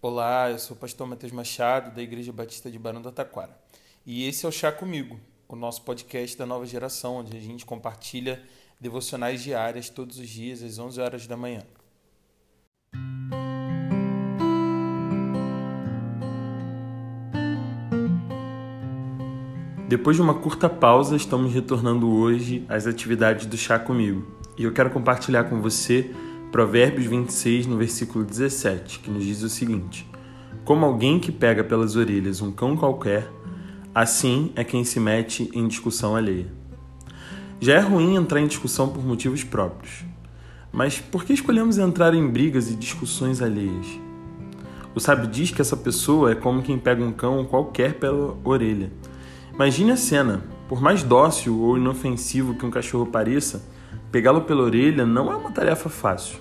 Olá, eu sou o pastor Matheus Machado, da Igreja Batista de Barão do Taquara. E esse é o Chá Comigo, o nosso podcast da nova geração, onde a gente compartilha devocionais diárias todos os dias às 11 horas da manhã. Depois de uma curta pausa, estamos retornando hoje às atividades do Chá Comigo. E eu quero compartilhar com você Provérbios 26, no versículo 17, que nos diz o seguinte: Como alguém que pega pelas orelhas um cão qualquer, assim é quem se mete em discussão alheia. Já é ruim entrar em discussão por motivos próprios. Mas por que escolhemos entrar em brigas e discussões alheias? O sábio diz que essa pessoa é como quem pega um cão qualquer pela orelha. Imagine a cena. Por mais dócil ou inofensivo que um cachorro pareça, Pegá-lo pela orelha não é uma tarefa fácil,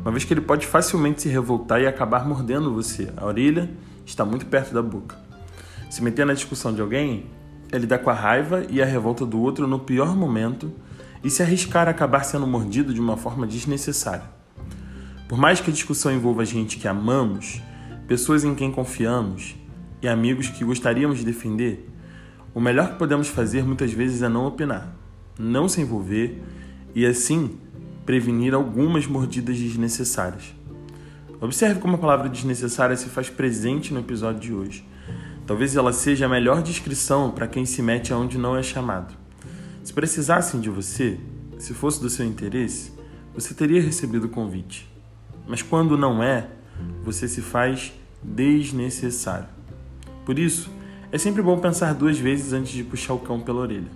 uma vez que ele pode facilmente se revoltar e acabar mordendo você. A orelha está muito perto da boca. Se meter na discussão de alguém é lidar com a raiva e a revolta do outro no pior momento e se arriscar a acabar sendo mordido de uma forma desnecessária. Por mais que a discussão envolva gente que amamos, pessoas em quem confiamos e amigos que gostaríamos de defender, o melhor que podemos fazer muitas vezes é não opinar, não se envolver e assim prevenir algumas mordidas desnecessárias. Observe como a palavra desnecessária se faz presente no episódio de hoje. Talvez ela seja a melhor descrição para quem se mete aonde não é chamado. Se precisassem de você, se fosse do seu interesse, você teria recebido o convite. Mas quando não é, você se faz desnecessário. Por isso, é sempre bom pensar duas vezes antes de puxar o cão pela orelha.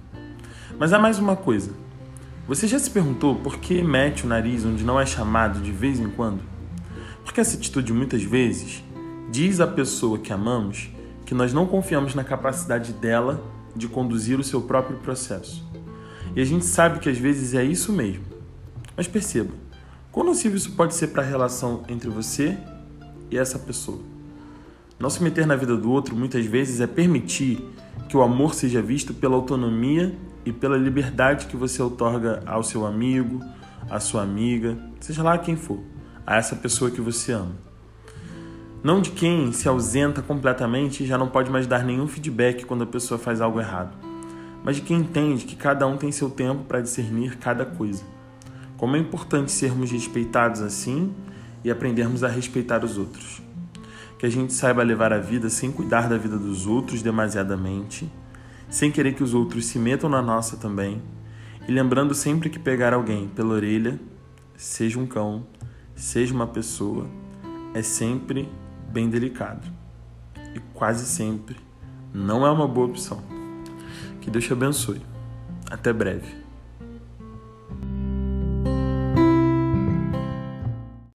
Mas há mais uma coisa. Você já se perguntou por que mete o nariz onde não é chamado de vez em quando? Porque essa atitude muitas vezes diz à pessoa que amamos que nós não confiamos na capacidade dela de conduzir o seu próprio processo. E a gente sabe que às vezes é isso mesmo. Mas perceba, quão nocivo isso pode ser para a relação entre você e essa pessoa. Não se meter na vida do outro muitas vezes é permitir que o amor seja visto pela autonomia e pela liberdade que você outorga ao seu amigo, à sua amiga, seja lá quem for, a essa pessoa que você ama. Não de quem se ausenta completamente e já não pode mais dar nenhum feedback quando a pessoa faz algo errado, mas de quem entende que cada um tem seu tempo para discernir cada coisa. Como é importante sermos respeitados assim e aprendermos a respeitar os outros. Que a gente saiba levar a vida sem cuidar da vida dos outros demasiadamente sem querer que os outros se metam na nossa também, e lembrando sempre que pegar alguém pela orelha, seja um cão, seja uma pessoa, é sempre bem delicado e quase sempre não é uma boa opção. Que Deus te abençoe. Até breve.